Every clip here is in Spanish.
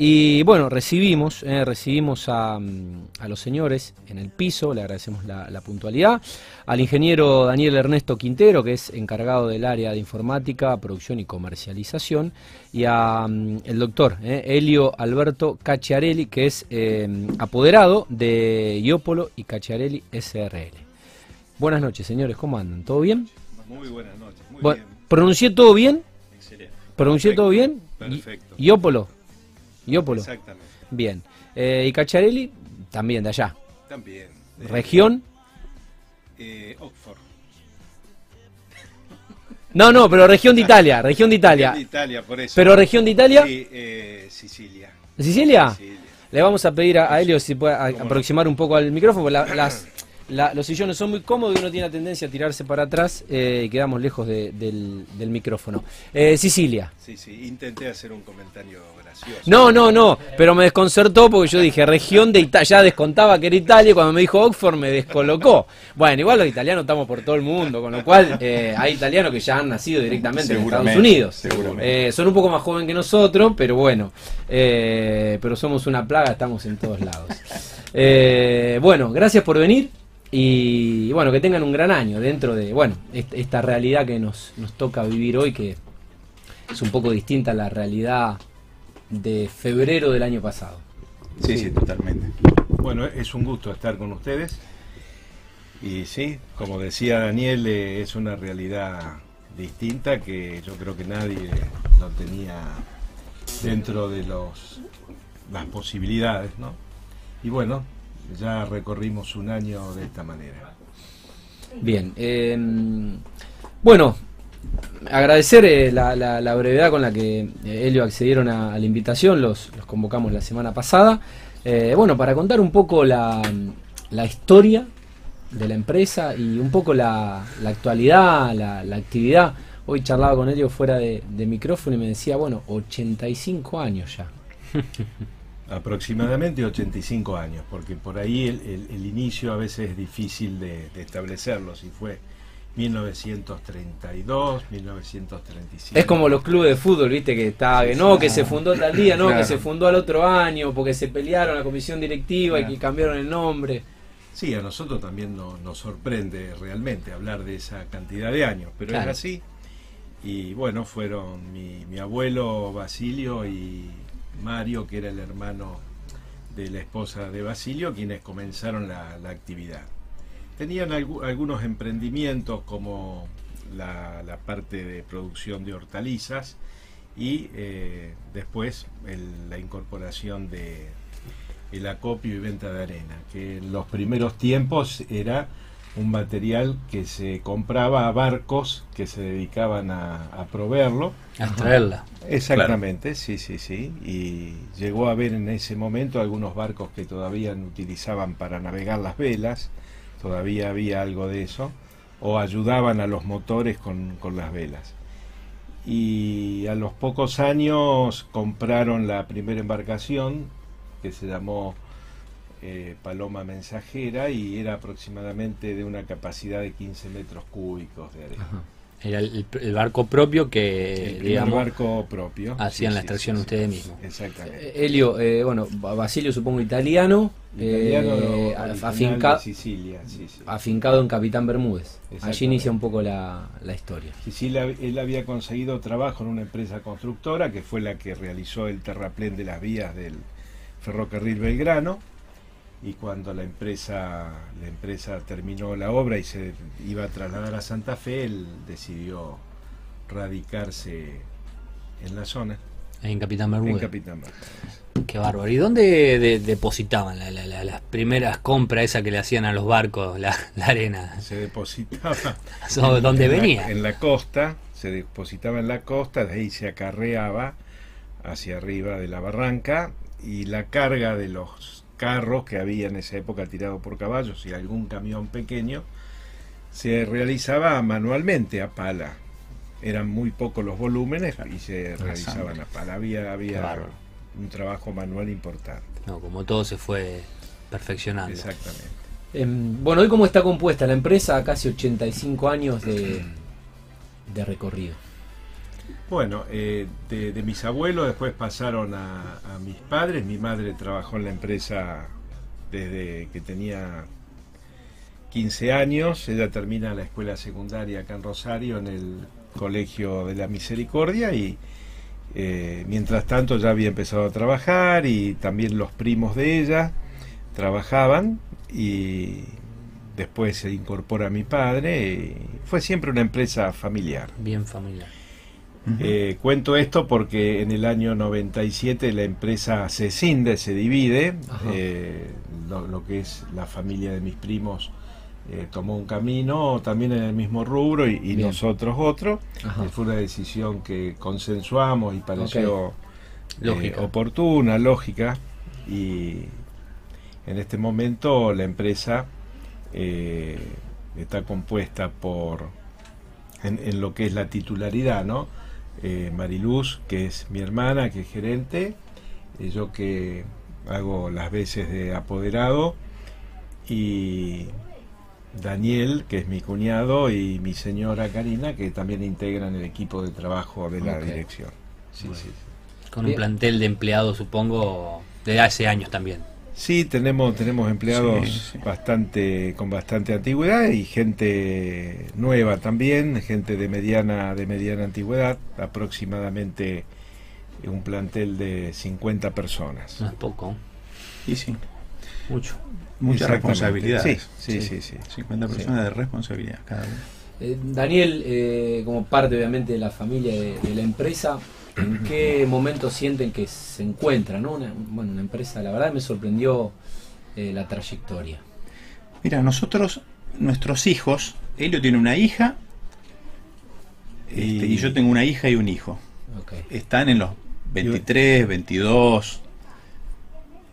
Y bueno, recibimos, eh, recibimos a, mm, a los señores en el piso, le agradecemos la, la puntualidad, al ingeniero Daniel Ernesto Quintero, que es encargado del área de informática, producción y comercialización, y a mm, el doctor eh, Elio Alberto Cacciarelli, que es eh, apoderado de Iópolo y Cacciarelli SRL. Buenas noches, señores, ¿cómo andan? ¿Todo bien? Muy buenas noches, muy Bueno, bien. ¿Pronuncié todo bien? Excelente. ¿Pronuncié Perfecto, todo bien? Perfecto. Iópolo. Iópolo. Exactamente. Bien. Eh, y Cacciarelli, también de allá. También. ¿Región? eh, Oxford. No, no, pero región de Italia, región de Italia. De Italia, por eso. ¿Pero región de Italia? Sí, eh, Sicilia. ¿De Sicilia? Sicilia. Le vamos a pedir a, a Helio si puede aproximar un poco al micrófono, la- las, la- los sillones son muy cómodos y uno tiene la tendencia a tirarse para atrás eh, y quedamos lejos de- del, del micrófono. Eh, Sicilia. Sí, sí. Intenté hacer un comentario gracioso. No, no, no, pero me desconcertó porque yo dije región de Italia, ya descontaba que era Italia y cuando me dijo Oxford me descolocó. Bueno, igual los italianos estamos por todo el mundo, con lo cual eh, hay italianos que ya han nacido directamente en Estados Unidos. seguramente. Eh, son un poco más jóvenes que nosotros, pero bueno, eh, pero somos una plaga, estamos en todos lados. Eh, bueno, gracias por venir y bueno, que tengan un gran año dentro de, bueno, est- esta realidad que nos, nos toca vivir hoy, que es un poco distinta a la realidad de febrero del año pasado. Sí, sí, totalmente. Bueno, es un gusto estar con ustedes. Y sí, como decía Daniel, eh, es una realidad distinta que yo creo que nadie lo tenía dentro de los las posibilidades, ¿no? Y bueno, ya recorrimos un año de esta manera. Bien, eh, bueno, agradecer eh, la, la- la brevedad con la que eh, Helio accedieron a, a la invitación, los, los convocamos la semana pasada. Eh, bueno, para contar un poco la, la historia de la empresa y un poco la, la actualidad, la, la actividad. Hoy charlaba con Helio fuera de, de micrófono y me decía, bueno, 85 años ya. Aproximadamente 85 años, porque por ahí el, el- el inicio a veces es difícil de, de establecerlo, si fue 1932, 1935. Es como los clubes de fútbol, viste, que está, que no, que se fundó tal día, no, que se fundó al otro año, porque se pelearon la comisión directiva y que cambiaron el nombre. Sí, a nosotros también no- nos sorprende realmente hablar de esa cantidad de años, pero Claro. es así. Y bueno, fueron mi, mi abuelo Basilio y Mario, que era el hermano de la esposa de Basilio, quienes comenzaron la, actividad. Tenían algu- algunos emprendimientos como la, parte de producción de hortalizas y eh, después la incorporación de el acopio y venta de arena, que en los primeros tiempos era un material que se compraba a barcos que se dedicaban a, a proveerlo. A extraerla. Exactamente, sí, sí, sí. Y llegó a haber en ese momento algunos barcos que todavía no utilizaban para navegar las velas, todavía había algo de eso, o ayudaban a los motores con, con las velas. Y a los pocos años compraron la primera embarcación que se llamó eh, Paloma Mensajera y era aproximadamente de una capacidad de 15 metros cúbicos de arena. Era el, el barco propio que, El digamos, barco propio. hacían la extracción ustedes mismos. Exactamente. Eh, Helio, eh, bueno, Ba- Basilio supongo italiano, Italiano, eh, afinca- Sicilia, sí, sí. afincado en Capitán Bermúdez. Allí inicia un poco la, la historia. Sicilia, él había conseguido trabajo en una empresa constructora que fue la que realizó el terraplén de las vías del ferrocarril Belgrano y cuando la empresa la empresa terminó la obra y se iba a trasladar a Santa Fe, él decidió radicarse en la zona, En Capitán en Bermúdez. Capitán Bermúdez. Qué bárbaro. ¿Y dónde de- depositaban la- la- la- las primeras compras esas que le hacían a los barcos, la, arena? Se depositaba So, ¿Dónde en venía? en la costa, se depositaba en la costa, de ahí se acarreaba hacia arriba de la barranca y la carga de los carros que había en esa época tirado por caballos y algún camión pequeño se realizaba manualmente a pala. Eran muy pocos los volúmenes y se realizaban a pala. Había, había un trabajo manual importante. No, como todo se fue perfeccionando. Exactamente. Em, bueno, hoy cómo está compuesta la empresa, casi 85 años de, de recorrido. Bueno, eh, de, mis abuelos después pasaron a, a mis padres. Mi madre trabajó en la empresa desde que tenía 15 años. Ella termina la escuela secundaria acá en Rosario, en el Colegio de la Misericordia, y eh, mientras tanto ya había empezado a trabajar y también los primos de ella trabajaban y después se incorpora mi padre. y fue siempre una empresa familiar. Bien familiar. Eh, cuento esto porque en el año 97 la empresa se cinde, se divide, eh, lo, lo que es la familia de mis primos eh, tomó un camino también en el mismo rubro y, nosotros otro. Fue una decisión que consensuamos y pareció Lógica. oportuna, lógica y en este momento la empresa está compuesta por en, en lo que es la titularidad, ¿no? Eh, Mariluz, que es mi hermana, que es gerente, eh, yo que hago las veces de apoderado, y Daniel, que es mi cuñado, y mi señora Karina, que también integran el equipo de trabajo de la dirección. Sí, Bueno. sí, sí. Con Bien. un plantel de empleados, supongo, de hace años también. Sí, tenemos, tenemos empleados Sí, sí. bastante con bastante antigüedad y gente nueva también, gente de mediana de mediana antigüedad, aproximadamente un plantel de 50 personas. No es poco, Y sí, mucho. muchas Exactamente. responsabilidades. Sí, sí, sí, sí. 50 Sí. personas de responsabilidad cada uno. Eh, Daniel, eh, como parte obviamente de la familia de, de la empresa, ¿en qué momento sienten que se encuentra? ¿no? Una, bueno, una empresa, la verdad me sorprendió eh, la trayectoria. Mira, nosotros, nuestros hijos, Helio tiene una hija este, Y- y yo tengo una hija y un hijo. Ok. Están en los 23, 22.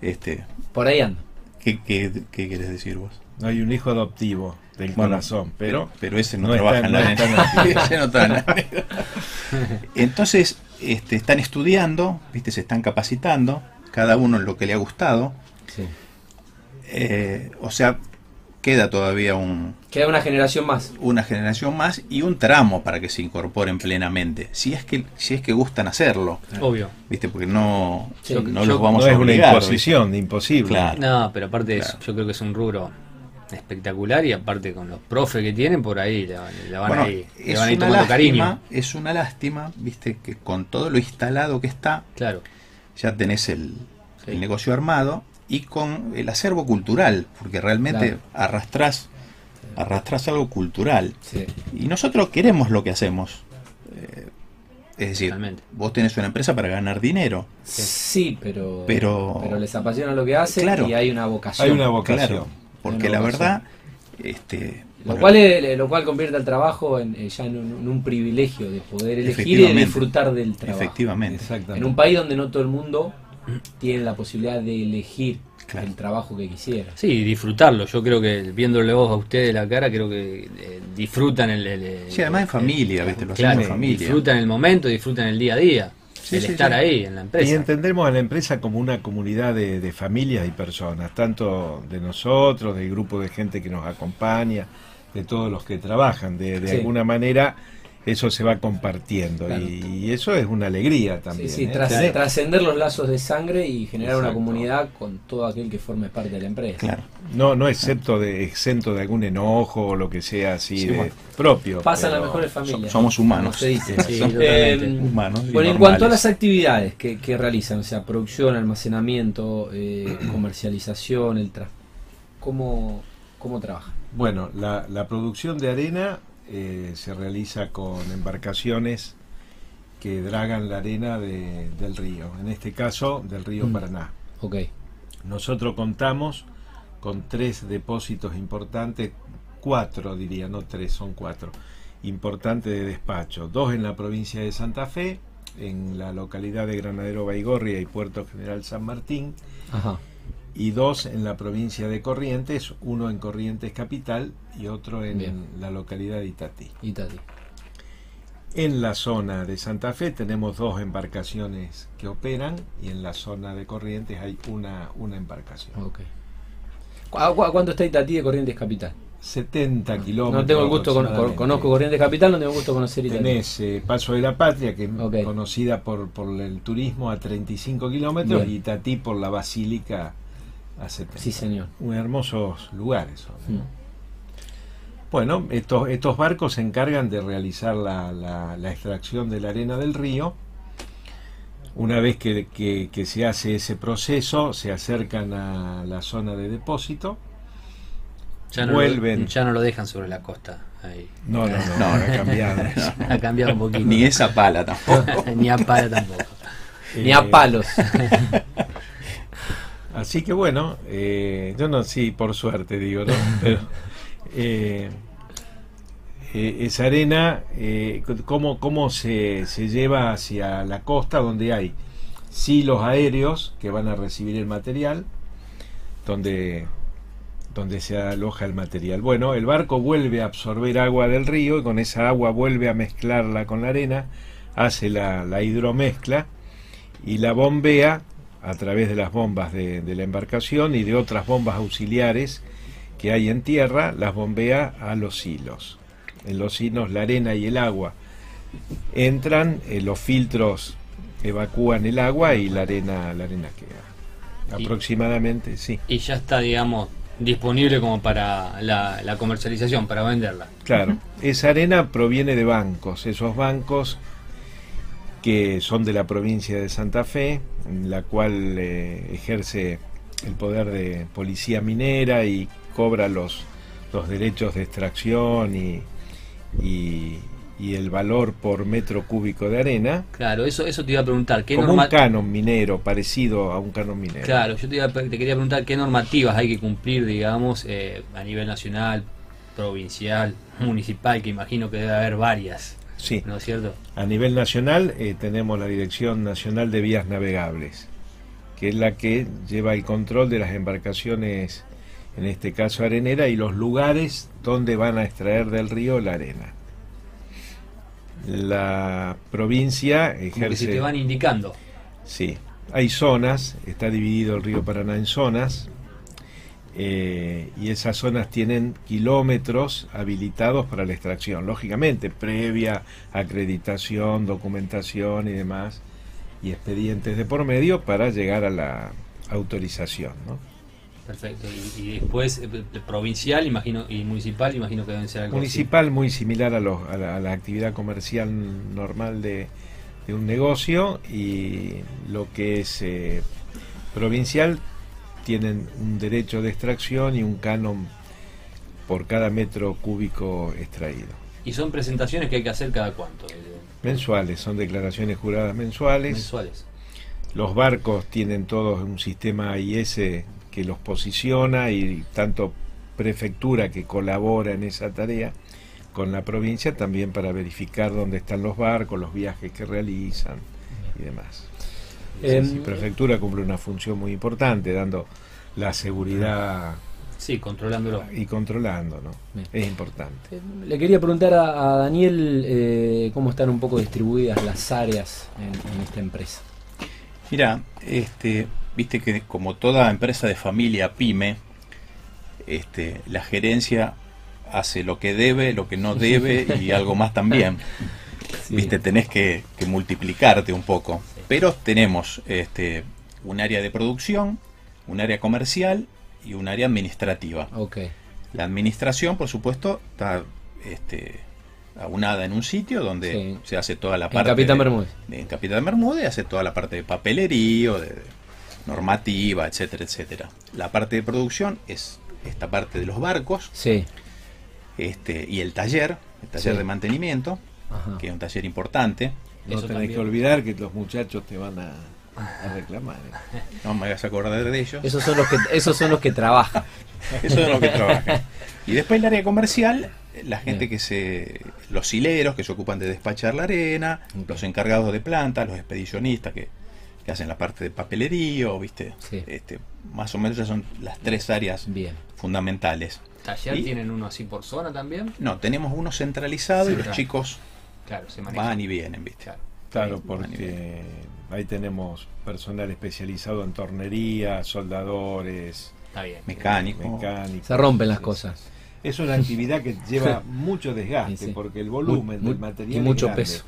Este, Por ahí anda. ¿qué, qué, qué quieres decir vos? No hay un hijo adoptivo del Bueno, corazón, pero pero ese no, no trabaja en la no está en la- Entonces, este, están estudiando, viste, se están capacitando, cada uno en lo que le ha gustado. Sí. Eh, o sea, queda todavía un, Queda una generación más. una generación más y un tramo para que se incorporen plenamente. Si es que, si es que gustan hacerlo, Obvio. viste, porque no, Sí, no yo- los vamos no a es una obligar. imposición, imposible. Claro. No, pero aparte de eso, Claro. yo creo que es un rubro espectacular y aparte con los profes que tienen por ahí le, le van Bueno, a ir, le es van a ir una tomando lástima, cariño. es una lástima, viste, que con todo lo instalado que está, Claro. ya tenés el, Sí. el negocio armado y con el acervo cultural, porque realmente Claro. arrastrás, arrastrás algo cultural. Sí. Y nosotros queremos lo que hacemos. Eh, es decir, Totalmente. vos tenés una empresa para ganar dinero. Sí, pero, Pero- pero les apasiona lo que hacen Claro. y hay una vocación. Hay una vocación. Claro, porque la verdad, este, Lo bueno, cual, es- lo cual convierte el trabajo en, eh, ya en un, en un privilegio de poder elegir y disfrutar del trabajo. efectivamente. Exactamente. En un país donde no todo el mundo tiene la posibilidad de elegir Claro. el trabajo que quisiera. Sí, disfrutarlo. Yo creo que viéndole vos a ustedes la cara, creo que eh, disfrutan el, el- el- Sí, además en familia, el- ¿viste? Lo claro, hacemos en familia. disfrutan el momento, disfrutan el día a día. Sí, el sí, estar sí. ahí en la Y empresa. entendemos a la empresa como una comunidad de, de familias y personas, tanto de nosotros, del grupo de gente que nos acompaña, de todos los que trabajan. De, de alguna manera eso se va compartiendo Claro. y, y eso es una alegría también. Sí, sí, ¿eh? Tener- trascender los lazos de sangre y generar una comunidad con todo aquel que forme parte de la empresa. Claro. No, no excepto de, exento de algún enojo o lo que sea así Sí, de bueno. propio. Pasan las mejores familias. somos humanos. como se dice. Sí, Eh. Humanos bueno, en cuanto a las actividades que, que realizan, o sea, producción, almacenamiento, eh, comercialización, el tra ¿cómo, ¿cómo trabajan? Bueno, la, la producción de arena eh, se realiza con embarcaciones que dragan la arena de- del río, en este caso del río Mm. Paraná. Ok, Nosotros contamos con tres depósitos importantes, cuatro diría, no tres, son cuatro, importantes de despacho. Dos en la provincia de Santa Fe, en la localidad de Granadero Baigorria y Puerto General San Martín, ajá, y dos en la provincia de Corrientes, uno en Corrientes Capital y otro en Bien. la localidad de Itatí. y Tati. En la zona de Santa Fe tenemos dos embarcaciones que operan y en la zona de Corrientes hay una, una embarcación. Ok. ¿Cu- cu- ¿Cuánto está Itatí de Corrientes Capital? 70 kilómetros. No tengo el gusto, con- conozco Corrientes Capital, no tengo gusto conocer Italia. Tenés eh, Paso de la Patria, que es conocida por, por el turismo a 35 kilómetros, y Tatí por la Basílica a 70. Sí, señor. Un hermosos lugares son, ¿no? Mm. Bueno, estos, estos barcos se encargan de realizar la, la- la extracción de la arena del río. Una vez que, que- que se hace ese proceso, se acercan a la zona de depósito. Ya no, Vuelven. Lo, ya no lo dejan sobre la costa. Ahí. No, no, no, No, ha cambiado. Ha cambiado un poquito. Ni esa pala tampoco. Ni a pala tampoco. Ni a Eh, palos. Así que bueno, eh, yo no, sí, por suerte digo, ¿no? Pero eh, eh, esa arena, eh, ¿cómo, cómo se, se lleva hacia la costa donde hay silos aéreos que van a recibir el material, donde, donde se aloja el material? Bueno, el barco vuelve a absorber agua del río y con esa agua vuelve a mezclarla con la arena, hace la, la hidromezcla y la bombea a través de las bombas de, de la embarcación y de otras bombas auxiliares que hay en tierra, las bombea a los hilos. En los hilos la arena y el agua entran, eh, los filtros evacúan el agua y la arena, la arena queda. Y- Aproximadamente, sí. Y ya está, digamos, disponible como para la, la comercialización, para venderla. Claro, esa arena proviene de bancos, esos bancos que son de la provincia de Santa Fe, en la cual eh, ejerce el poder de policía minera y cobra los, los derechos de extracción y, y, y el valor por metro cúbico de arena, Claro, eso, eso te iba a preguntar. ¿qué como norma- un canon minero, parecido a un canon minero. Claro, yo te, iba a pre- te quería preguntar qué normativas hay que cumplir, digamos, eh, a nivel nacional, provincial, municipal, que imagino que debe haber varias, Sí. ¿no es cierto? A nivel nacional eh, tenemos la Dirección Nacional de Vías Navegables, que es la que lleva el control de las embarcaciones, en este caso arenera, y los lugares donde van a extraer del río la arena. La provincia Como que se ejerce... te van indicando. Sí, hay zonas, está dividido el río Paraná en zonas, eh, y esas zonas tienen kilómetros habilitados para la extracción, lógicamente, previa acreditación, documentación y demás, y expedientes de por medio para llegar a la autorización. ¿no? Perfecto. Y, y después, eh, provincial, imagino, y municipal, imagino que deben ser algo así. Municipal muy similar a, los- a la, a la actividad comercial normal de, de un negocio y lo que es eh, provincial tienen un derecho de extracción y un canon por cada metro cúbico extraído. Y son presentaciones que hay que hacer cada cuánto. Mensuales, son declaraciones juradas mensuales. mensuales. Los barcos tienen todos un sistema AIS que los posiciona y tanto prefectura que colabora en esa tarea con la provincia también para verificar dónde están los barcos, los viajes que realizan y demás. Sí, prefectura cumple una función muy importante dando la seguridad Sí, controlándolo. y controlando, ¿no? Bien. Es importante. Eh, Le quería preguntar a, a Daniel eh, cómo están un poco distribuidas las áreas en, en esta empresa. Mira, este, viste que como toda empresa de familia pyme, este, la gerencia hace lo que debe, lo que no debe y algo más también. Sí. Viste, tenés que, que multiplicarte un poco. Pero tenemos este, un área de producción, un área comercial y un área administrativa. Ok. La administración, por supuesto, está este, aunada en un sitio donde Sí. se hace toda la En parte. Capitán de- Bermúdez. en Capitán Bermúdez hace toda la parte de papelerío, de, de normativa, etcétera, etcétera. La parte de producción es esta parte de los barcos Sí. este, y el taller, el taller Sí. de mantenimiento, Ajá. que es un taller importante. No Eso tenés también. que olvidar que los muchachos te van a, a reclamar. ¿eh? No me hagas acordar de ellos. Esos son los que esos son los que trabajan. Eso es lo que trabaja. Y después el área comercial, la gente Bien. que se. los hileros que se ocupan de despachar la arena, los encargados de planta, los expedicionistas que, que hacen la parte de papelerío, ¿viste? Sí. Este, más o menos esas son las tres áreas Bien. fundamentales. ¿Taller ¿Y? tienen uno así por zona también? No, tenemos uno centralizado y los claro. chicos Claro, se maneja. van y vienen, ¿viste? Claro. Claro, Sí, porque ahí tenemos personal especializado en tornería, soldadores, Está bien. Mecánico. mecánicos. Se rompen las cosas. Es una actividad que lleva mucho desgaste Sí, sí. porque el volumen Muy- del material y es mucho grande. peso.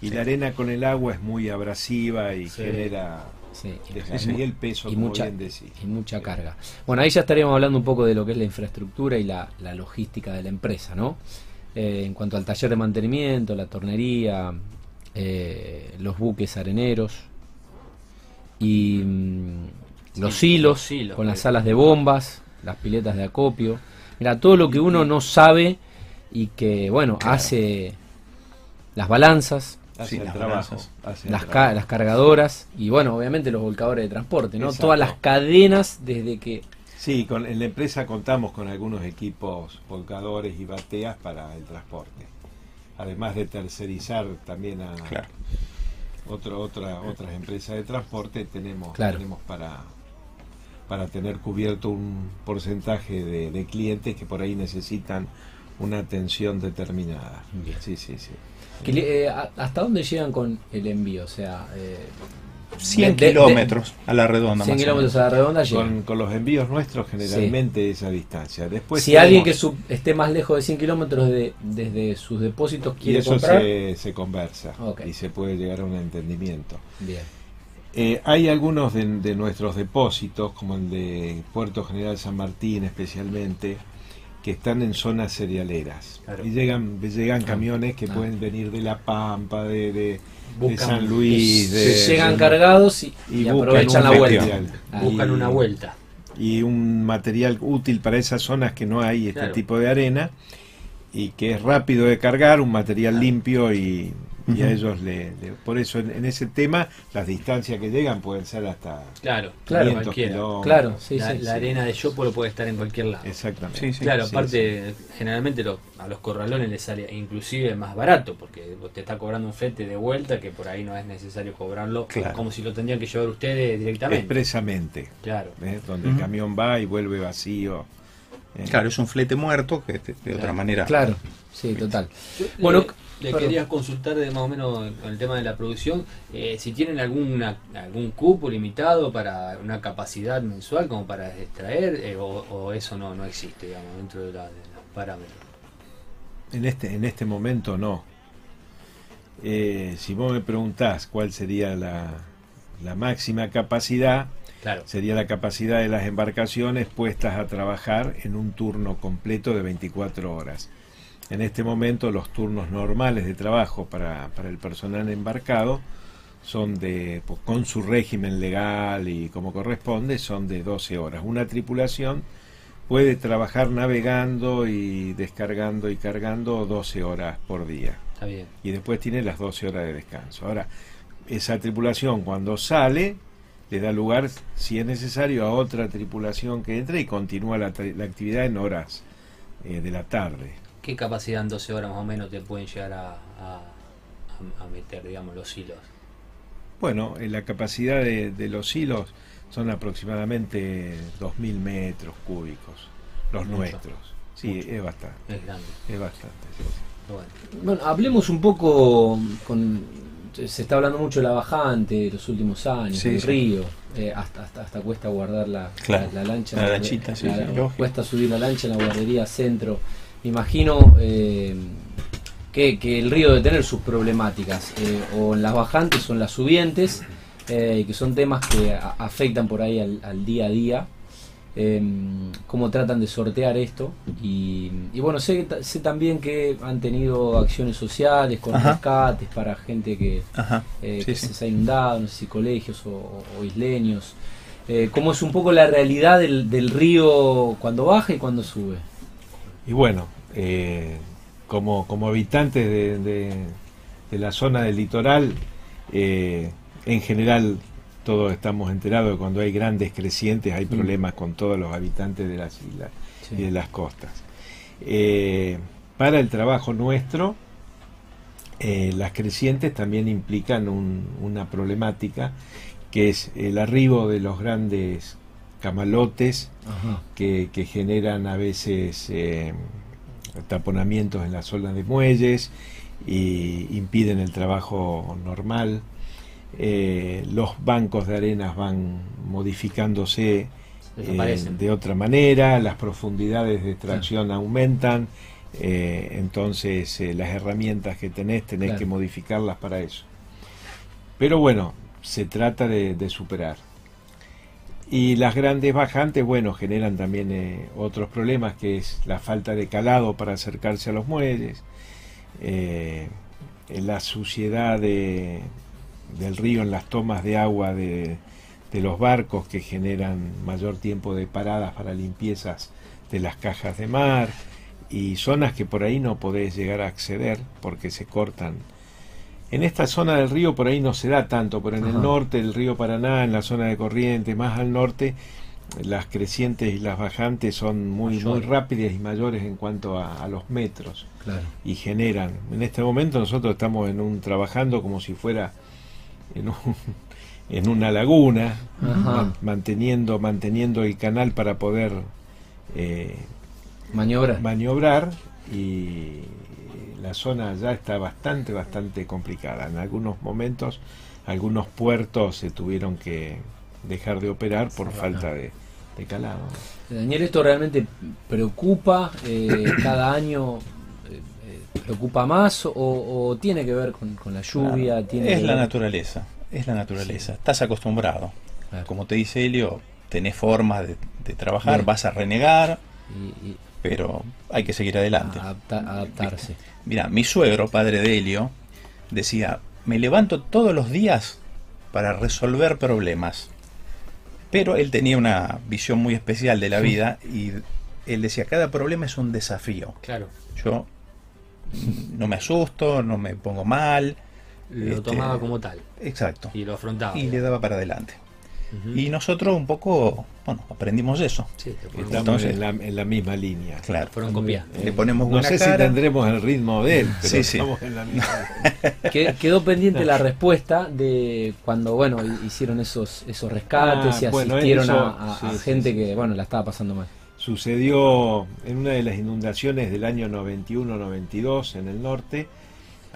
Y la arena con el agua es muy abrasiva y Sí. genera Sí. Y el peso, y como mucha, bien decís. y mucha carga. Bueno, ahí ya estaríamos hablando un poco de lo que es la infraestructura y la, la logística de la empresa, ¿no? Eh, en cuanto al taller de mantenimiento, la tornería, eh, los buques areneros y mm, los hilos, los hilos, con las salas de bombas, las piletas de acopio. Mira, todo lo que uno no sabe y que, bueno, Claro. hace las balanzas, Sí, las trabajo. ca- cargadoras y bueno, obviamente los volcadores de transporte, ¿no? Exacto. Todas las cadenas desde que... Sí, con, en la empresa contamos con algunos equipos volcadores y bateas para el transporte. Además de tercerizar también a Claro. otro, otra, otras empresas de transporte, tenemos, Claro. tenemos para, para tener cubierto un porcentaje de, de clientes que por ahí necesitan una atención determinada. Bien. Sí, sí, sí. eh, ¿Hasta dónde llegan con el envío? O sea, eh, 100 de- de- kilómetros a la redonda. 100 más o kilómetros menos. a la redonda. Con, con los envíos nuestros generalmente esa distancia. Después si alguien que sub- esté más lejos de 100 kilómetros de- desde sus depósitos y quiere eso comprar... se, se conversa y se puede llegar a un entendimiento. Bien. Eh, hay algunos de, de nuestros depósitos, como el de Puerto General San Martín especialmente, que están en zonas cerealeras. Claro. Y llegan, llegan camiones que Ah. pueden venir de La Pampa, de, de- de Buscan- San Luis, de, llegan de- cargados y, y y buscan aprovechan la vuelta. material. Ah, Buscan una vuelta. y un material útil para esas zonas que no hay este Claro. tipo de arena y que es rápido de cargar, un material limpio y, y a ellos le, le- por eso en, en ese tema las distancias que llegan pueden ser hasta Claro, Claro. 500 cualquiera. kilómetros. Claro, sí, la sí. la sí. arena de Yopolo puede estar en cualquier lado. Exactamente. Sí, sí. Claro, Sí, aparte, generalmente lo- a los corralones les sale inclusive más barato, porque te está cobrando un flete de vuelta que por ahí no es necesario cobrarlo, Claro. como si lo tendrían que llevar ustedes directamente. Expresamente, Claro. ¿eh? donde el camión va y vuelve vacío. ¿Eh? Claro, es un flete muerto que de, de otra manera. Claro, sí, total. Yo Bueno, le, le quería consultar de más o menos con el tema de la producción, eh, si tienen alguna, algún cupo limitado para una capacidad mensual como para extraer, eh, o, o eso no, no existe, digamos, dentro de, la- de los parámetros. En este, en este momento no. Eh, si vos me preguntás cuál sería la, la máxima capacidad, Claro, sería la capacidad de las embarcaciones puestas a trabajar en un turno completo de 24 horas. En este momento los turnos normales de trabajo para, para el personal embarcado son de, pues, con su régimen legal y como corresponde, son de 12 horas. Una tripulación puede trabajar navegando y descargando y cargando 12 horas por día está bien. y después tiene las 12 horas de descanso. Ahora, esa tripulación cuando sale le da lugar, si es necesario, a otra tripulación que entre y continúa la, la actividad en horas eh, de la tarde. ¿Qué capacidad en 12 horas más o menos te pueden llegar a, a- meter, digamos, los hilos? Bueno, eh, la capacidad de, de los hilos son aproximadamente 2.000 metros cúbicos, los Mucho. nuestros. Sí, Mucho. es bastante, Es grande. es bastante. sí. Bueno, hablemos un poco con... Se está hablando mucho de la bajante de los últimos años, Sí, del sí. río, eh, hasta, hasta, hasta cuesta guardar la, Claro, la, la lancha. la lanchita, sí, la- cuesta subir la lancha en la guardería centro. Me imagino eh, que, que el río debe tener sus problemáticas, eh, o en las bajantes o en las subientes, y que son temas que a- afectan por ahí al, al día a día. Eh, cómo tratan de sortear esto y, y bueno sé, sé también que han tenido acciones sociales con Ajá. rescates para gente que, eh, Sí, que sí. se ha inundado, no sé si colegios o, o- o isleños. Eh, ¿Cómo es un poco la realidad del, del río cuando baja y cuando sube? Y bueno, eh, como, como habitantes de, de- de la zona del litoral, eh, en general todos estamos enterados de que cuando hay grandes crecientes hay problemas con todos los habitantes de las islas Sí. y de las costas. Eh, para el trabajo nuestro, eh, las crecientes también implican un- una problemática que es el arribo de los grandes camalotes que generan a veces eh, taponamientos en las zonas de muelles y impiden el trabajo normal. Eh, los bancos de arenas van modificándose eh, de otra manera, las profundidades de extracción aumentan, eh, entonces las herramientas que tenés tenés Claro. que modificarlas para eso. Pero bueno, se trata de, de superar. Y las grandes bajantes, bueno, generan también otros problemas, que es la falta de calado para acercarse a los muelles, la suciedad de- del río en las tomas de agua de, de los barcos que generan mayor tiempo de paradas para limpiezas de las cajas de mar y zonas que por ahí no podés llegar a acceder porque se cortan. En esta zona del río por ahí no se da tanto, pero en Ajá. el norte del río Paraná, en la zona de Corrientes, más al norte, las crecientes y las bajantes son muy, muy rápidas y mayores en cuanto a, a los metros Claro. y generan. En este momento nosotros estamos en un trabajando como si fuera en, un- en una laguna, man- manteniendo manteniendo el canal para poder eh, Maniobra. maniobrar y la zona ya está bastante bastante complicada. En algunos momentos algunos puertos se tuvieron que dejar de operar por falta de, de calado. Daniel, ¿esto realmente preocupa? eh, ¿Cada año preocupa más? O, o tiene que ver con, con la lluvia? tiene Es la ver- naturaleza, es la naturaleza. Estás acostumbrado. Claro. Como te dice Helio, tenés formas de, de trabajar, Bien. vas a renegar, Y, y pero hay que seguir adelante. adapta- adaptarse. Mira, mi suegro, padre de Helio, decía, me levanto todos los días para resolver problemas. Pero él tenía una visión muy especial de la vida y él decía, cada problema es un desafío. Claro. Yo no me asusto, no me pongo mal. Lo Este, tomaba como tal Exacto. y lo afrontaba. Y le daba para adelante. Y nosotros un poco, bueno, aprendimos eso. Sí, Estamos Entonces- en, la, en la misma línea. Claro. fueron copiando. Le ponemos No buena sé si tendremos el ritmo de él, pero Sí, sí. estamos en la misma Que- quedó pendiente la respuesta de cuando bueno hicieron esos esos rescates Ah, y bueno, asistieron eso, a, a- sí, a sí, gente sí. que bueno la estaba pasando mal. Sucedió en una de las inundaciones del año 91-92 en el norte.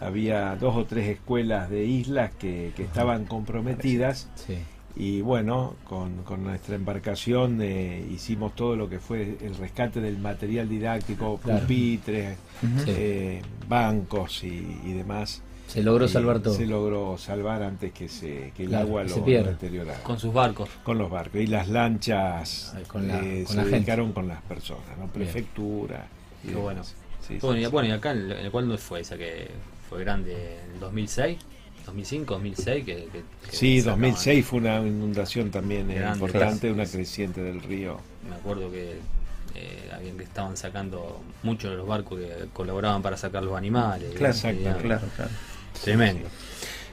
Había dos o tres escuelas de islas que, que estaban comprometidas Sí. y bueno, con, con nuestra embarcación eh, hicimos todo lo que fue el rescate del material didáctico, Claro. pupitres, eh, bancos y, y demás. Se logró salvar todo. Se logró salvar antes que, se, que el Claro, agua que lo, se pierda. deteriorara. Con sus barcos. Con los barcos y las lanchas Ay, con la- eh, con se la gente. dedicaron con las personas, ¿no? Prefectura. y Qué bueno. Sí, sí, Bueno, y, sí. bueno, y acá, en el- ¿cuándo fue esa que fue grande? ¿En el 2006? ¿2005, 2006? Que, que- que Sí, sacaban- 2006 fue una inundación también Grande, importante, una creciente del río. Me acuerdo que eh, habían que estaban sacando muchos de los barcos que colaboraban para sacar los animales. Claro, exacto. Claro, claro. Tremendo.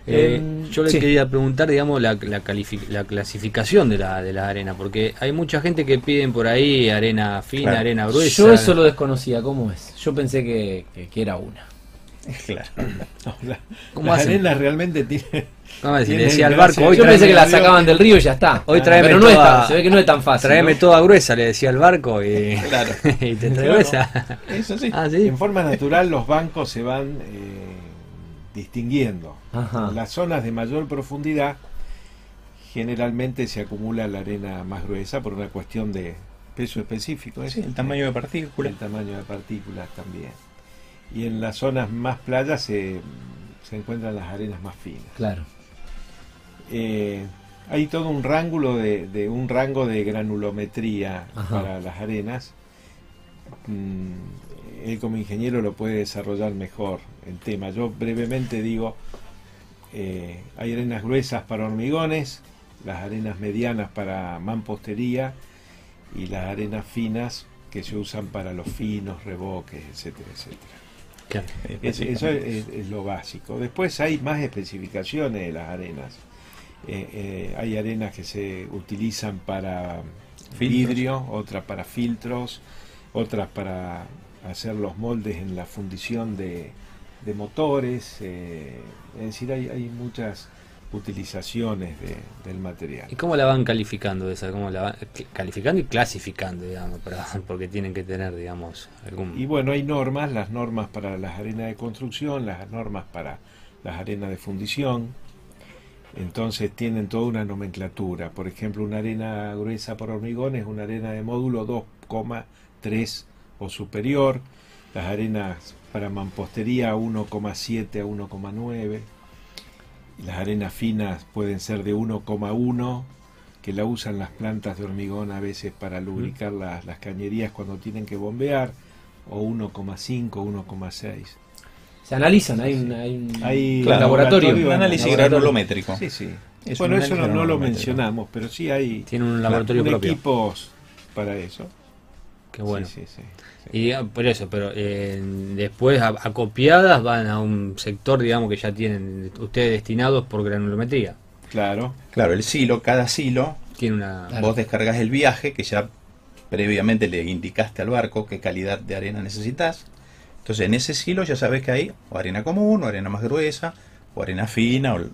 Eh, Em, yo le sí. quería preguntar, digamos, la, la, califi- la clasificación de la, de la arena, porque hay mucha gente que piden por ahí arena fina, Claro. arena gruesa. Yo eso lo desconocía, ¿cómo es? Yo pensé que, que- que era una. Claro. No, la- ¿Cómo las hacen? arenas realmente tienen... ¿Cómo es? Le decía al barco, hoy Yo pensé que la sacaban del río y ya está. Hoy tráeme Pero no es toda- tan- se ve que no es tan fácil. tráeme ¿no? toda gruesa, le decía al barco, y, Claro. y te traigo Claro. esa. Eso sí. Ah, sí. En forma natural los bancos se van eh, distinguiendo. Ajá. En las zonas de mayor profundidad generalmente se acumula la arena más gruesa por una cuestión de peso específico. ¿eh? Sí, el tamaño de partícula. el tamaño de partículas también. Y en las zonas más playas se, se encuentran las arenas más finas. Claro. Eh, hay todo un rango de, de un rango de granulometría Ajá. para las arenas. Mm, él como ingeniero lo puede desarrollar mejor el tema. Yo brevemente digo, eh, hay arenas gruesas para hormigones, las arenas medianas para mampostería y las arenas finas que se usan para los finos, reboques, etcétera, etcétera. Claro. Es- eso es, es lo básico. Después hay más especificaciones de las arenas. Eh, eh, hay arenas que se utilizan para vidrio, otras para filtros, otras para hacer los moldes en la fundición de, de motores. eh, es decir, hay, hay muchas utilizaciones de- del material. ¿Y cómo la van calificando esa? ¿Cómo la van calificando y clasificando, digamos, para, porque tienen que tener, digamos, algún... Y bueno, hay normas, las normas para las arenas de construcción, las normas para las arenas de fundición. Entonces tienen toda una nomenclatura. Por ejemplo, una arena gruesa por hormigón es una arena de módulo 2,3 o superior. Las arenas para mampostería 1,7 a 1,9. Las arenas finas pueden ser de 1,1 que la usan las plantas de hormigón a veces para lubricar las, las cañerías cuando tienen que bombear, o 1,5, 1,6. Se analizan, hay un, hay un Hay Claro, laboratorio. Un análisis laboratorio. granulométrico. Sí, sí. Es bueno, eso no, análisis no lo mencionamos, pero sí hay Tiene un laboratorio un propio. equipos para eso. Qué bueno. Sí, sí, sí, sí. Y ah, por eso, pero eh, después a- acopiadas van a un sector, digamos, que ya tienen ustedes destinados por granulometría. Claro. Claro, el silo, cada silo, Tiene una... Claro. vos descargas el viaje que ya previamente le indicaste al barco qué calidad de arena necesitas. Entonces en ese silo ya sabes que hay o arena común, o arena más gruesa, o arena fina, o la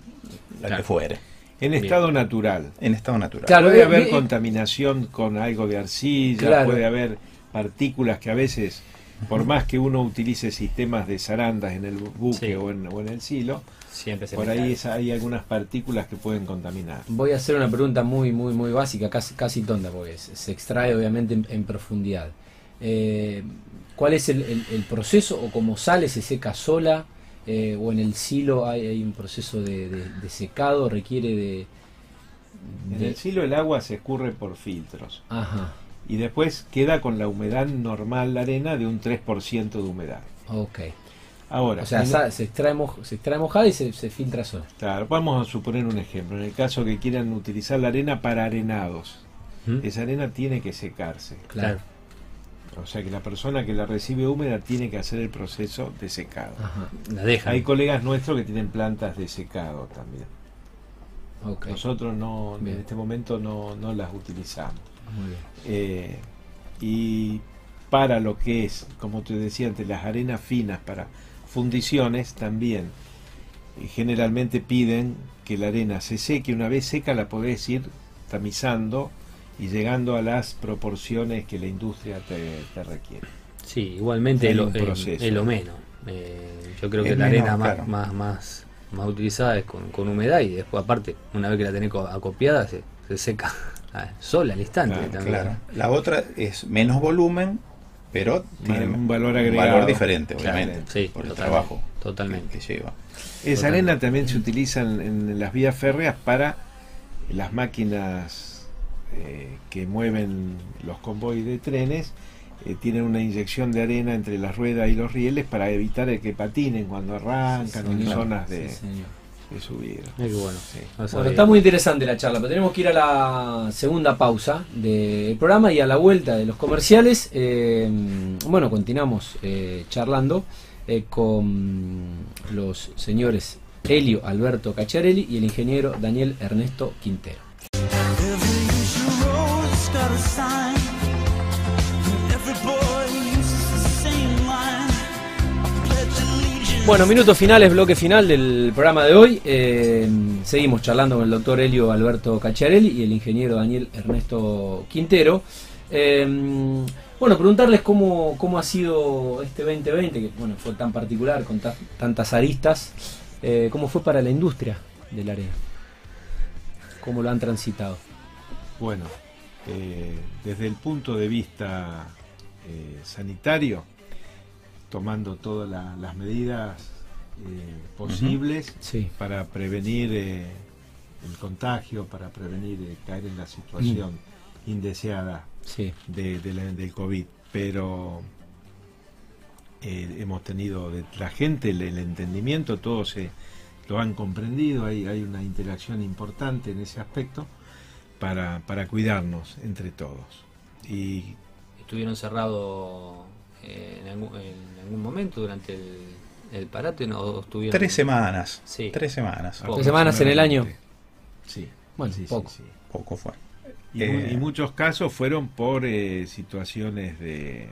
Claro. que fuere, En Bien. estado natural. en estado natural. Claro, puede eh, haber eh, contaminación con algo de arcilla, Claro. puede haber partículas que a veces, por más que uno utilice sistemas de zarandas en el buque Sí. o, en, o en el silo, Siempre se por ahí es- hay algunas partículas que pueden contaminar. Voy a hacer una pregunta muy, muy, muy básica, casi, casi tonta, porque se, se extrae obviamente en, en profundidad. Eh, ¿Cuál es el, el- el proceso o cómo sale? ¿Se seca sola? Eh, ¿O en el silo hay, hay un proceso de, de- de secado? ¿Requiere de...? En de- el silo el agua se escurre por filtros Ajá, y después queda con la humedad normal la arena de un 3% de humedad. ok. Ahora, O sea, en- se, extrae moj- se extrae mojada y se, se filtra sola. claro, vamos a suponer un ejemplo. En el caso que quieran utilizar la arena para arenados, ¿Mm? esa arena tiene que secarse. Claro. O sea que la persona que la recibe húmeda tiene que hacer el proceso de secado. Ajá, La dejan. Hay colegas nuestros que tienen plantas de secado también. ok. Nosotros no, Bien. en este momento no, no las utilizamos. Muy bien. Eh, y para lo que es, como te decía antes, las arenas finas para fundiciones también eh, generalmente piden que la arena se seque. Una vez seca la podés ir tamizando y llegando a las proporciones que la industria te, te requiere. Sí, igualmente Hay es lo, un es- proceso. es lo menos. Eh, yo creo que Es la menos, arena más, claro. más, más, más utilizada es con, con humedad y después aparte, una vez que la tenés co- acopiada, se, se seca sola al instante. Claro, también. Claro. La otra es menos volumen, pero tiene un valor un agregado. valor diferente, Claro, obviamente, sí, por el trabajo totalmente. que lleva. Esa Totalmente. arena también se utiliza en, en las vías férreas para las máquinas eh, que mueven los convoys de trenes. eh, tienen una inyección de arena entre las ruedas y los rieles para evitar el que patinen cuando arrancan o en señor. zonas de, Sí, Ay, bueno. Sí. Está muy interesante la charla, pero tenemos que ir a la segunda pausa del programa y a la vuelta de los comerciales. eh, bueno, continuamos eh, charlando eh, con los señores Helio Alberto Cacciarelli y el ingeniero Daniel Ernesto Quintero. Bueno, minutos finales, bloque final del programa de hoy. Eh, seguimos charlando con el doctor Helio Alberto Cacciarelli y el ingeniero Daniel Ernesto Quintero. Eh, bueno, preguntarles cómo, cómo ha sido este 2020, que bueno, fue tan particular, con ta- tantas aristas. Eh, ¿Cómo fue para la industria del arena? ¿Cómo lo han transitado? Bueno, desde el punto de vista sanitario, tomando todas la- las medidas eh, posibles Sí, para prevenir eh, el contagio, para prevenir eh, caer en la situación indeseada sí, de, de la- del COVID. Pero hemos tenido de la gente el, el entendimiento, todos se, lo han comprendido, hay, hay una interacción importante en ese aspecto para, para cuidarnos entre todos. Y ¿Estuvieron cerrados eh, en, algún, en algún momento durante el, el parate? ¿no? ¿O estuvieron... Tres semanas. Sí. Tres semanas. Pocas semanas en el año? Sí. Bueno, sí, poco. sí. Poco fue. Y, Eh, y muchos casos fueron por eh, situaciones de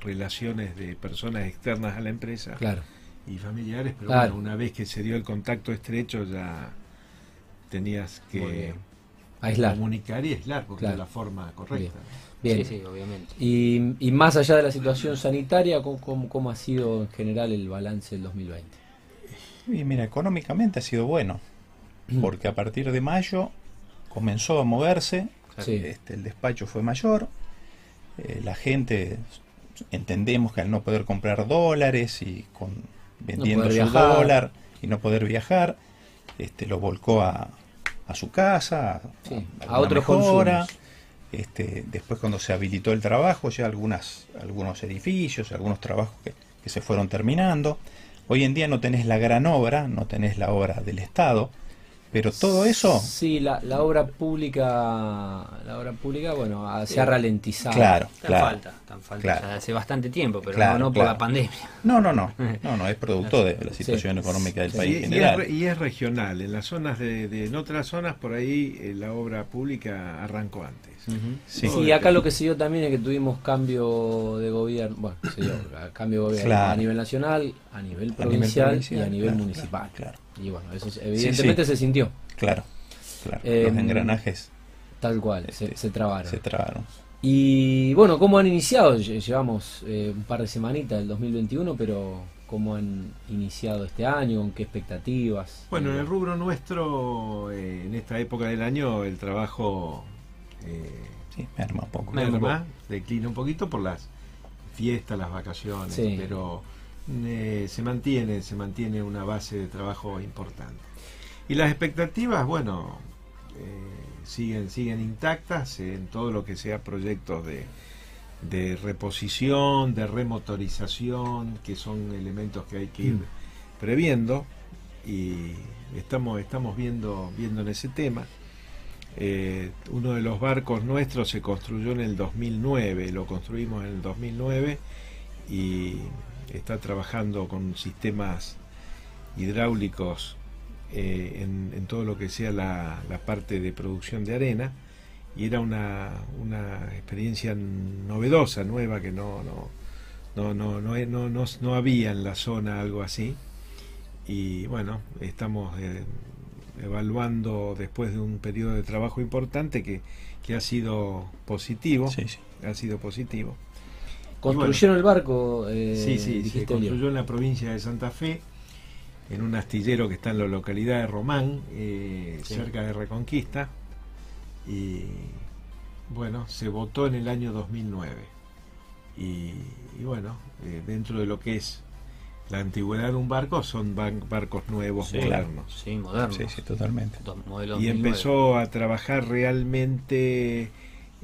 relaciones de personas externas a la empresa claro. y familiares, pero Claro. bueno, una vez que se dio el contacto estrecho ya tenías Muy que bien. Aislar. comunicar y aislar, porque Claro. es la forma correcta. Bien. Sí, sí, obviamente. Y, y más allá de la situación sanitaria, ¿cómo, cómo- cómo ha sido en general el balance del 2020? Y mira, económicamente ha sido bueno. porque a partir de mayo comenzó a moverse, Sí. este, el despacho fue mayor, eh, la gente entendemos que al no poder comprar dólares y con vendiendo poder su viajar. dólar y no poder viajar, este, lo volcó a, a su casa, Sí, a alguna otros mejora. consumos. Este, después cuando se habilitó el trabajo, ya algunas, algunos edificios, algunos trabajos que, que se fueron terminando. Hoy en día no tenés la gran obra, no tenés la obra del Estado, pero todo eso, Sí, la, la obra pública, la obra pública, bueno, ah, se ha ralentizado. claro, claro. falta, en falta. claro. hace bastante tiempo, pero Claro, no, no por la pandemia. No, no, no, no, no, es producto de la situación Sí. económica del Sí, país Y, en y es, general. y es regional. En las zonas de, de- en otras zonas por ahí eh, la obra pública arrancó antes. Sí. Sí, acá lo que se dio también es que tuvimos cambio de gobierno, bueno, se dio a- cambio de gobierno Claro. a nivel nacional, a nivel A nivel provincial, provincial, y a nivel claro, municipal. claro, Y bueno, eso evidentemente se sintió, Claro, claro. Eh, Los engranajes tal cual, se, Este, se trabaron. se trabaron. Y bueno, ¿cómo han iniciado? Lle- Llevamos eh, un par de semanitas del 2021, pero ¿cómo han iniciado este año? ¿Con qué expectativas? Bueno, en Eh, el rubro nuestro, eh, en esta época del año, el trabajo eh, Sí, me arma un poco. Me merma, declina un poquito por las fiestas, las vacaciones, Sí. pero eh, se mantiene, se mantiene una base de trabajo importante. Y las expectativas, bueno, eh, siguen, siguen intactas en todo lo que sea proyectos de, de reposición, de remotorización, que son elementos que hay que ir Mm. previendo y estamos, estamos viendo, viendo en ese tema. Eh, uno de los barcos nuestros se construyó en el 2009, lo construimos en el 2009 y está trabajando con sistemas hidráulicos eh, en, todo lo que sea la, la parte de producción de arena y era una, una experiencia novedosa, nueva que no, no, no, no, no, no, no- no había en la zona algo así. Y bueno, estamos eh, evaluando después de un periodo de trabajo importante que, que ha sido positivo, Sí, sí. ha sido positivo. ¿Construyeron el barco? eh, sí, sí, se construyó en la provincia de Santa Fe, en un astillero que está en la localidad de Román, eh, Sí. cerca de Reconquista, y bueno, se votó en el año 2009. Y, y bueno, eh, dentro de lo que es la antigüedad de un barco, son barcos nuevos, Sí, modernos. Sí, moderno. Sí, sí, totalmente. Dos modelos Y 2009. empezó a trabajar realmente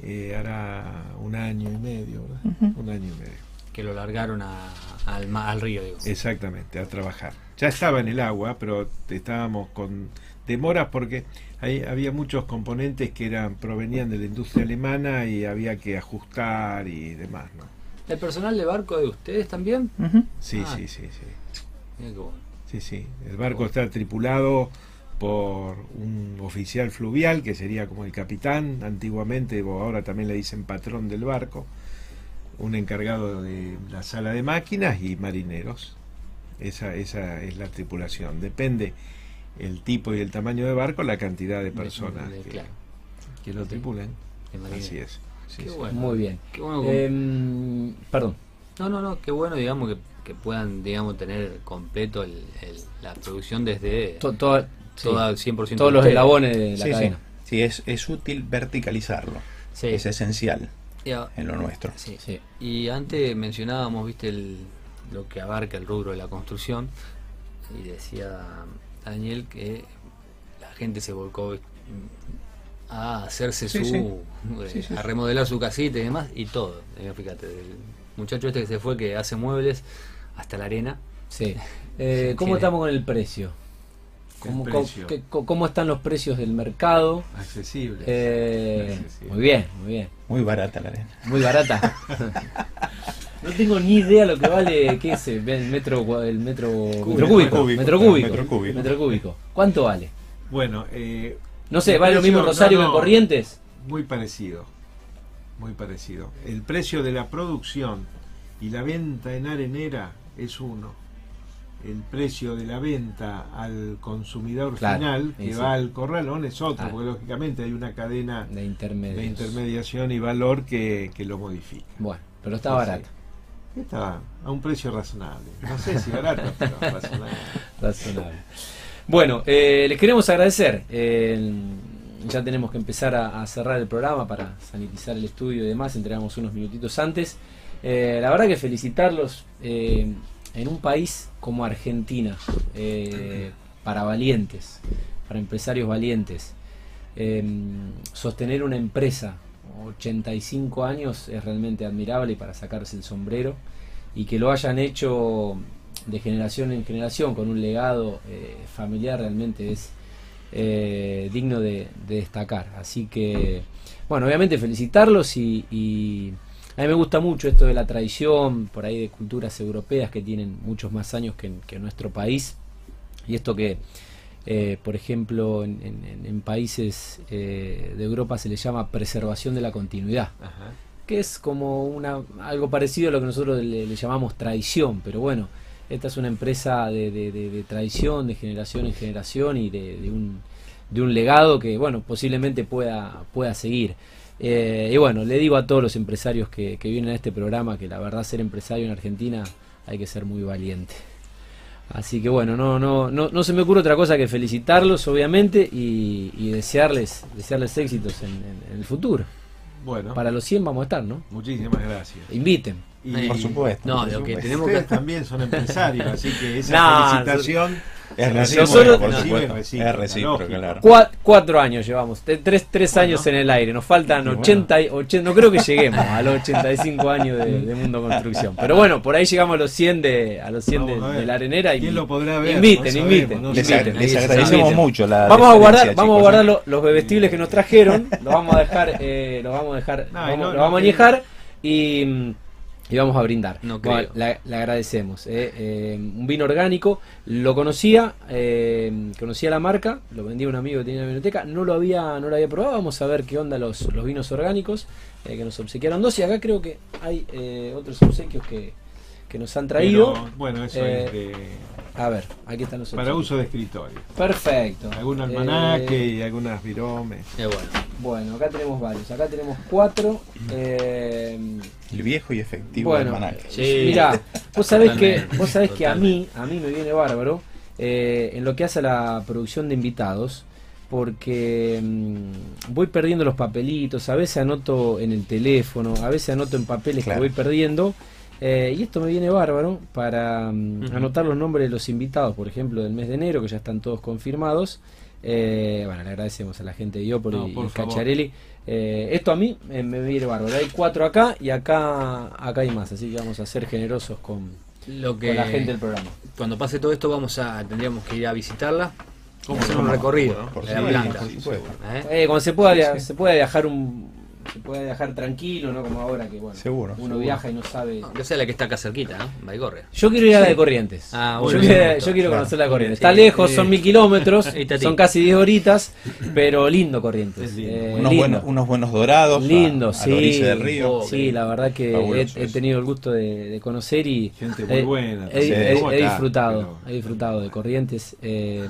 eh, hará un año y medio, ¿verdad? Un año y medio. Que lo largaron a- al, ma- al río, digo. Exactamente, a trabajar. Ya estaba en el agua, pero estábamos con demoras porque ahí había muchos componentes que eran provenían de la industria alemana y había que ajustar y demás, ¿no? ¿El personal de barco de ustedes también? Sí, Ah. sí, sí, sí. Mira qué bueno. Sí, sí. El barco está tripulado por un oficial fluvial, que sería como el capitán, antiguamente, o ahora también le dicen patrón del barco, un encargado de la sala de máquinas y marineros. Esa, esa es la tripulación. Depende el tipo y el tamaño de barco, la cantidad de personas De- de- que, claro, que lo tripulen. de marinero. Así es. Sí, Qué sí. bueno. Muy bien. Qué bueno. Em, perdón. No, no, no, qué bueno, digamos, que, que puedan, digamos, tener completo el, el- la producción desde To- toda- sí, toda 100% todos los eslabones de la cadena. Sí, es, es útil verticalizarlo. Sí. Es esencial a- en lo nuestro. sí. Sí. Y antes mencionábamos, viste, el, lo que abarca el rubro de la construcción. Y decía Daniel que la gente se volcó a hacerse Sí, su. sí. eh, Sí, sí, a remodelar su casita y demás. Y todo. Eh, fíjate, el muchacho este que se fue que hace muebles hasta la arena. Sí. Eh, ¿Cómo Tiene- estamos con el precio? ¿Cómo, El cómo- precio. qué- co- cómo están los precios del mercado? Accesible. Eh, Accesible. muy bien, muy bien. Muy barata la arena. Muy barata. no tengo ni idea lo que vale, ¿qué es el metro, cua- el metro, metro Metro cúbico? cúbico, Metro cúbico. metro cúbico. Metro cúbico. ¿Cuánto vale? Bueno, eh, No sé, ¿vale lo mismo en Rosario no, que en. Corrientes? Muy parecido, muy parecido. El precio de la producción y la venta en arenera es uno. El precio de la venta al consumidor Claro, final, que va al corralón, es otro, Claro. porque lógicamente hay una cadena De intermediación y valor que, que lo modifica. Bueno, pero está barato. Está a un precio razonable. No sé si barato, pero razonable. Razonable. Bueno, eh, les queremos agradecer. eh, ya tenemos que empezar a, cerrar el programa para sanitizar el estudio y demás. Entregamos unos minutitos antes. Eh, la verdad que felicitarlos en un país como Argentina, para valientes, para empresarios valientes. Sostener una empresa 85 años es realmente admirable para sacarse el sombrero y que lo hayan hecho de generación en generación con un legado eh, familiar realmente es eh, digno de, de destacar. Así que, bueno, obviamente felicitarlos y, y a mí me gusta mucho esto de la tradición, por ahí de culturas europeas que tienen muchos más años que, en- que nuestro país. Y esto que, eh, por ejemplo, en, en- en países eh, de Europa se le llama preservación de la continuidad Ajá. que es como una algo parecido a lo que nosotros le, le llamamos tradición, pero bueno, esta es una empresa de, de- de- de tradición, de generación en generación y de, un, de un legado que, bueno, posiblemente pueda, pueda seguir. Eh, y bueno, le digo a todos los empresarios que, que vienen a este programa que la verdad ser empresario en Argentina hay que ser muy valiente. Así que bueno, no, no, no, no se me ocurre otra cosa que felicitarlos, obviamente, y, y desearles, desearles éxitos en, en- en el futuro. Bueno, Para los 100 vamos a estar, ¿no? muchísimas gracias. Inviten. Y Por supuesto. No, por lo que tenemos ustedes que. también son empresarios, así que esa No, felicitación Es recíproca, Es recíproco, lógico. claro. Cua- cuatro años llevamos, tres, tres Bueno. años en el aire, nos faltan bueno. 80, y- 80, no creo que lleguemos a los 85 años de, de Mundo Construcción, pero bueno, por ahí llegamos a los 100 de, a los 100 de, la arenera y ¿Quién lo podrá ver? inviten, No inviten, no Les, inviten, agradecemos mucho la Vamos a guardar, vamos a guardar ¿eh? lo- los bebestibles que nos trajeron, los vamos a dejar, eh, los vamos a dejar, No, vamos, los no vamos a añejar y, y vamos a brindar. No Bueno, creo. la- le agradecemos. eh, eh, un vino orgánico, lo conocía, eh, conocía la marca, lo vendía un amigo que tenía en la biblioteca, no lo había, no lo había probado, vamos a ver qué onda los, los vinos orgánicos, eh, que nos obsequiaron dos y acá creo que hay eh, otros obsequios que, que nos han traído. Pero, bueno, eso Eh, es de- A ver, aquí están los para uso de escritorio. Perfecto. Algún almanaque Eh, y algunas viromes. Eh, bueno. Bueno, acá tenemos varios. Acá tenemos cuatro. eh, El viejo y efectivo bueno, almanaque. Sí. Mirá, vos sabés que, vos sabés que a mí, a mí me viene bárbaro eh, en lo que hace a la producción de invitados, porque mm, voy perdiendo los papelitos, a veces anoto en el teléfono, a veces anoto en papeles Claro. que voy perdiendo. Eh, y esto me viene bárbaro para mm, anotar los nombres de los invitados, por ejemplo, del mes de enero, que ya están todos confirmados. Eh, bueno, le agradecemos a la gente de Iopoli No, y por. Cacharelli. Eh, esto a mí eh, me viene bárbaro. Hay cuatro acá y acá acá hay más, así que vamos a ser generosos con, Lo que con la gente del programa. cuando pase todo esto vamos a tendríamos que ir a visitarla ¿Cómo hacer un recorrido Por de la planta por. ¿eh? Eh, cuando se pueda, Sí, se puede viajar un se puede viajar tranquilo, no como ahora que bueno, Seguro, uno seguro. viaja y no sabe. No, que sea la que está acá cerquita ¿no? Baigorria Yo quiero ir a la de Corrientes. Ah, yo, bueno, quiero, yo quiero claro. conocer la Corrientes. Sí, Está lejos, sí. son mil kilómetros, son casi 10 horitas, pero lindo Corrientes. Lindo. eh, Unos, lindo. buenos, unos buenos dorados. Lindo, a, sí. la orilla del río. Oh, Sí, la verdad que he, tenido el gusto de, de conocer y Gente muy he- buena. he, disfrutado, Pero- he disfrutado de Corrientes. eh,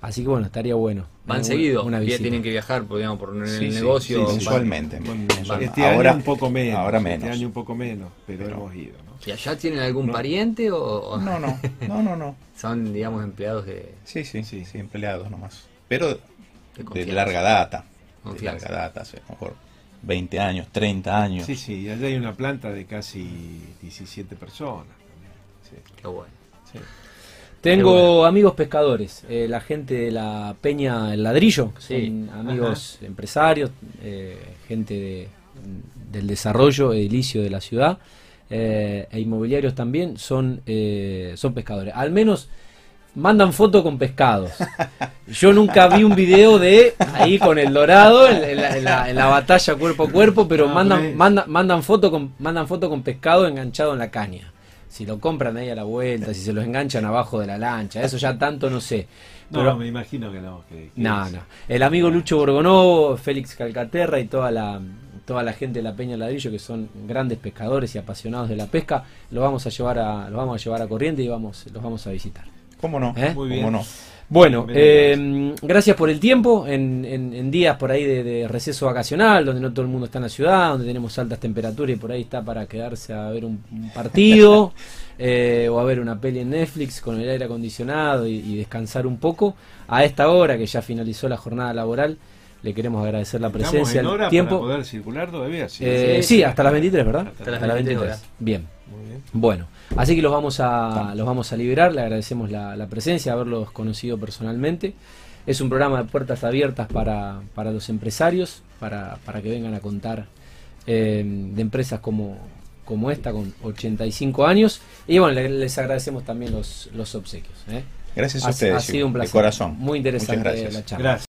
así que bueno, estaría bueno. van Una- seguido una Ya visita. tienen que viajar digamos, por el Sí, sí, negocio sí. Bueno, mensualmente. este ahora, año un poco menos. Ahora Este menos. año un poco menos, pero, Pero- hemos ido. ¿no? ¿Y allá tienen algún No. pariente o, o No, no, no, no, no. son digamos empleados de, Sí, sí, Sí. sí, empleados nomás. Pero de larga data. De larga data, hace a lo mejor 20 años, 30 años. Sí, sí, y allá hay una planta de casi 17 personas. también. Sí, Qué bueno. sí. Tengo amigos pescadores, eh, la gente de la Peña El Ladrillo, que Sí. son amigos empresarios, eh, gente de- del desarrollo edilicio de la ciudad, eh, e inmobiliarios también, son, son pescadores. Al menos mandan foto con pescados. Yo nunca vi un video de ahí con el dorado en, en la, en la- en la batalla cuerpo a cuerpo, pero No, mandan, pues. manda- mandan foto con mandan foto con pescado enganchado en la caña. Si lo compran ahí a la vuelta, si se los enganchan abajo de la lancha, eso ya tanto no sé. No, Pero- me imagino que no. Que, que no, es- no. El amigo Lucho Borgonovo, Félix Calcaterra y toda la toda la gente de la Peña Ladrillo que son grandes pescadores y apasionados de la pesca, los vamos a llevar a los vamos a llevar a Corriente y vamos los vamos a visitar. ¿Cómo no? ¿Eh? Muy ¿Cómo bien. no? Bueno, eh, gracias por el tiempo en, en- en días por ahí de, de receso vacacional, donde no todo el mundo está en la ciudad, donde tenemos altas temperaturas y por ahí está para quedarse a ver un, un partido eh, o a ver una peli en Netflix con el aire acondicionado y, y descansar un poco. A esta hora que ya finalizó la jornada laboral, le queremos agradecer la ¿Estamos presencia, en el tiempo. para poder circular todavía? Sí. Eh, Sí, sí, hasta las 23, ¿verdad? Hasta las 23 horas. Bien. Muy bien. Bueno, así que los vamos a los vamos a liberar, le agradecemos la, la presencia, haberlos conocido personalmente. Es un programa de puertas abiertas para, para los empresarios, para, para que vengan a contar eh, de empresas como, como esta, con 85 años. Y bueno, le- les agradecemos también los, los obsequios. ¿eh. Gracias a ustedes. ha sido un de placer. corazón. Muy interesante la charla. Gracias.